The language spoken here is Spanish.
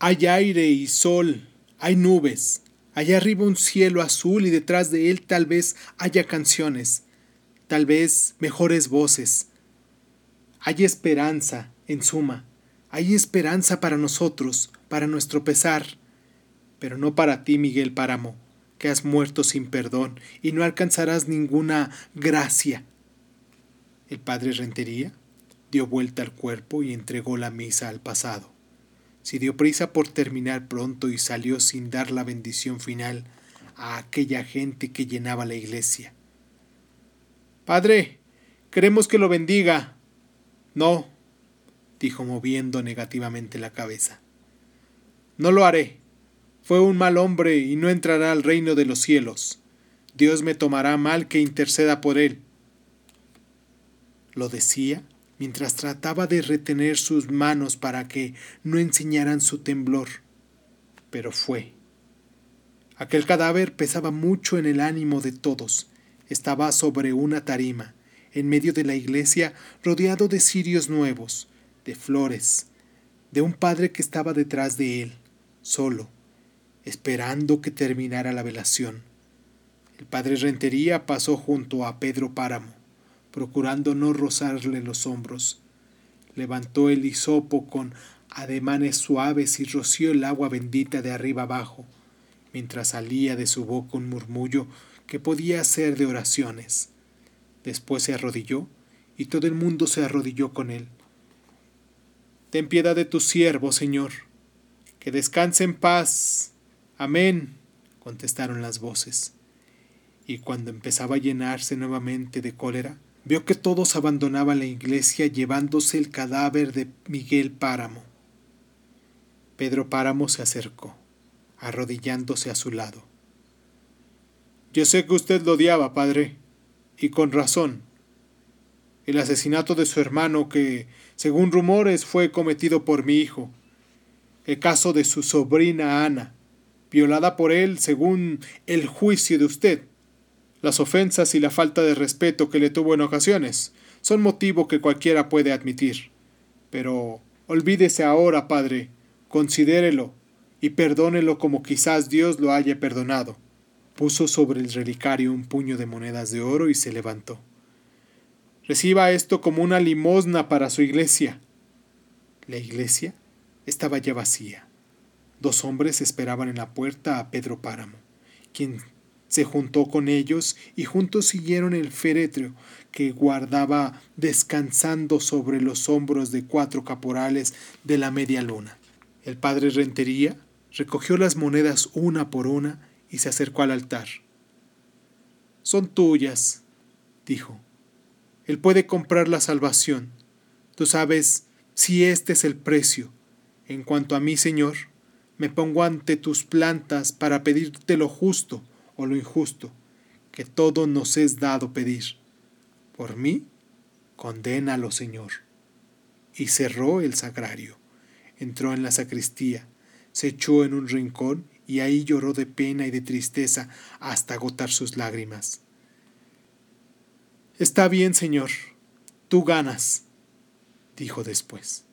Hay aire y sol, hay nubes, allá arriba un cielo azul y detrás de él tal vez haya canciones, tal vez mejores voces. Hay esperanza, en suma, hay esperanza para nosotros, para nuestro pesar, pero no para ti, Miguel Páramo, que has muerto sin perdón y no alcanzarás ninguna gracia. El padre Rentería dio vuelta al cuerpo y entregó la misa al pasado. Se dio prisa por terminar pronto y salió sin dar la bendición final a aquella gente que llenaba la iglesia. Padre, queremos que lo bendiga. No, dijo moviendo negativamente la cabeza. No lo haré. Fue un mal hombre y no entrará al reino de los cielos. Dios me tomará mal que interceda por él. Lo decía mientras trataba de retener sus manos para que no enseñaran su temblor. Pero fue. Aquel cadáver pesaba mucho en el ánimo de todos. Estaba sobre una tarima, en medio de la iglesia, rodeado de cirios nuevos, de flores, de un padre que estaba detrás de él, solo, esperando que terminara la velación. El padre Rentería pasó junto a Pedro Páramo, procurando no rozarle los hombros. Levantó el hisopo con ademanes suaves y roció el agua bendita de arriba abajo, mientras salía de su boca un murmullo que podía ser de oraciones. Después se arrodilló, y todo el mundo se arrodilló con él. Ten piedad de tu siervo, Señor. Que descanse en paz. Amén, contestaron las voces. Y cuando empezaba a llenarse nuevamente de cólera, vio que todos abandonaban la iglesia llevándose el cadáver de Miguel Páramo. Pedro Páramo se acercó, arrodillándose a su lado. Yo sé que usted lo odiaba, padre, y con razón. El asesinato de su hermano, que, según rumores, fue cometido por mi hijo. El caso de su sobrina Ana, violada por él según el juicio de usted. Las ofensas y la falta de respeto que le tuvo en ocasiones son motivo que cualquiera puede admitir. Pero olvídese ahora, padre, considérelo y perdónelo como quizás Dios lo haya perdonado. Puso sobre el relicario un puño de monedas de oro y se levantó. Reciba esto como una limosna para su iglesia. La iglesia estaba ya vacía. Dos hombres esperaban en la puerta a Pedro Páramo, quien se juntó con ellos y juntos siguieron el féretro que guardaba descansando sobre los hombros de cuatro caporales de la media luna. El padre Rentería recogió las monedas una por una y se acercó al altar. Son tuyas, dijo. Él puede comprar la salvación. Tú sabes si este es el precio. En cuanto a mí, Señor, me pongo ante tus plantas para pedirte lo justo o lo injusto, que todo nos es dado pedir. Por mí, condénalo, Señor. Y cerró el sagrario, entró en la sacristía, se echó en un rincón y ahí lloró de pena y de tristeza hasta agotar sus lágrimas. Está bien, Señor, tú ganas, dijo después.